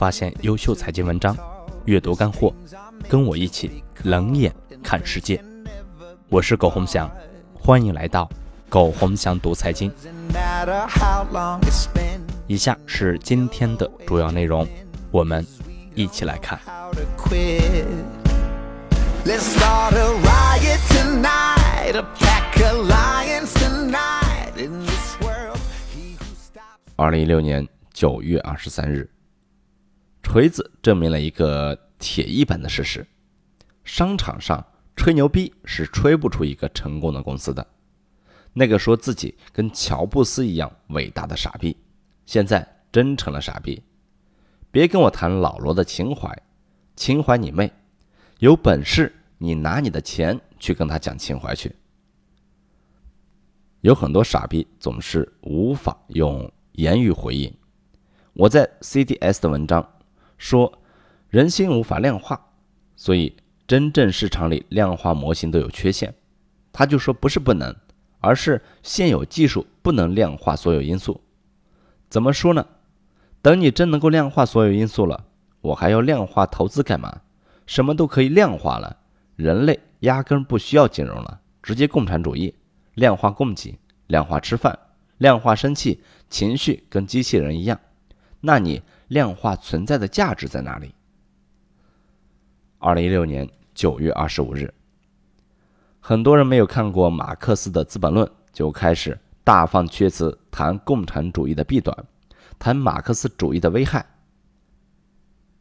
发现优秀财经文章，阅读干货，跟我一起冷眼看世界。我是苟洪翔，欢迎来到苟洪翔读财经。以下是今天的主要内容，我们一起来看。二零一六年九月二十三日，锤子证明了一个铁一般的事实：商场上吹牛逼是吹不出一个成功的公司的。那个说自己跟乔布斯一样伟大的傻逼，现在真成了傻逼。别跟我谈老罗的情怀，情怀你妹！有本事你拿你的钱去跟他讲情怀去。有很多傻逼总是无法用。言语回应，我在 CDS 的文章说，人心无法量化，所以真正市场里量化模型都有缺陷。他就说不是不能，而是现有技术不能量化所有因素。怎么说呢？等你真能够量化所有因素了，我还要量化投资干嘛？什么都可以量化了，人类压根不需要金融了，直接共产主义，量化供给，量化吃饭。量化生气情绪跟机器人一样，那你量化存在的价值在哪里？二零一六年九月二十五日，很多人没有看过马克思的《资本论》，就开始大放厥词谈共产主义的弊端，谈马克思主义的危害。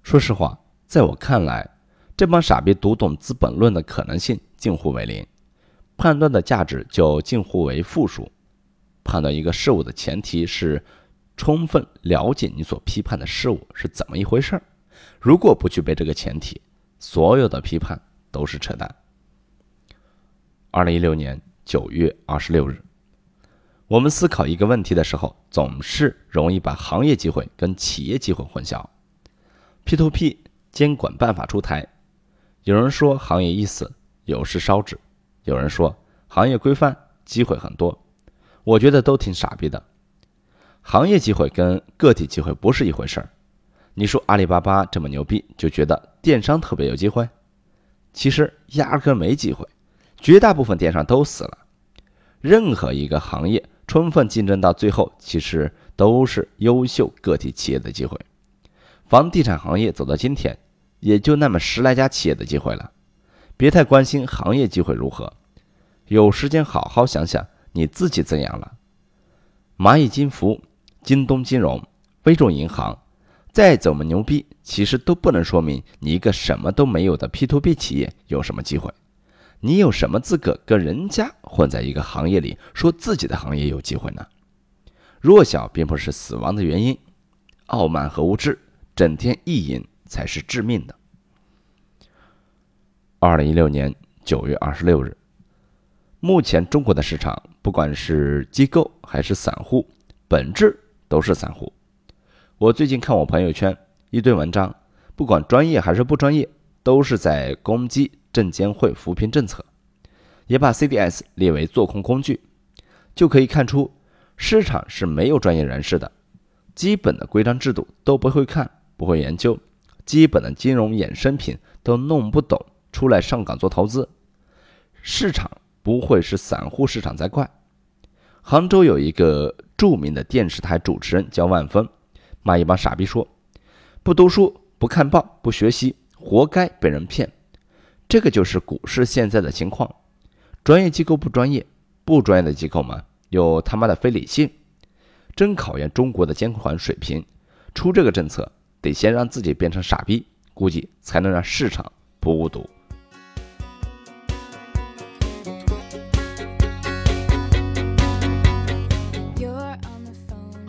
说实话，在我看来，这帮傻逼读懂《资本论》的可能性近乎为零，判断的价值就近乎为负数。判断一个事物的前提是充分了解你所批判的事物是怎么一回事儿。如果不具备这个前提，所有的批判都是扯淡。二零一六年九月二十六日，我们思考一个问题的时候，总是容易把行业机会跟企业机会混淆。P to P 监管办法出台，有人说行业已死，有事烧纸；有人说行业规范，机会很多。我觉得都挺傻逼的，行业机会跟个体机会不是一回事儿。你说阿里巴巴这么牛逼，就觉得电商特别有机会？其实压根没机会，绝大部分电商都死了。任何一个行业充分竞争到最后，其实都是优秀个体企业的机会。房地产行业走到今天，也就那么十来家企业的机会了。别太关心行业机会如何，有时间好好想想。你自己怎样了？蚂蚁金服、京东金融、微众银行，再怎么牛逼，其实都不能说明你一个什么都没有的 P to P 企业有什么机会。你有什么资格跟人家混在一个行业里，说自己的行业有机会呢？弱小并不是死亡的原因，傲慢和无知，整天意淫才是致命的。二零一六年九月二十六日。目前中国的市场，不管是机构还是散户，本质都是散户。我最近看我朋友圈一堆文章，不管专业还是不专业，都是在攻击证监会扶贫政策，也把 CDS 列为做空工具，就可以看出市场是没有专业人士的，基本的规章制度都不会看，不会研究，基本的金融衍生品都弄不懂，出来上岗做投资，市场。不会是散户市场在怪。杭州有一个著名的电视台主持人叫万峰，骂一帮傻逼说：“不读书、不看报、不学习，活该被人骗。”这个就是股市现在的情况。专业机构不专业，不专业的机构嘛又他妈的非理性，真考验中国的监管水平。出这个政策，得先让自己变成傻逼，估计才能让市场不误读。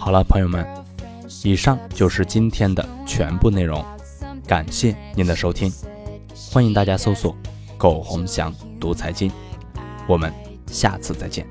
好了，朋友们，以上就是今天的全部内容，感谢您的收听，欢迎大家搜索“苟红祥读财经”，我们下次再见。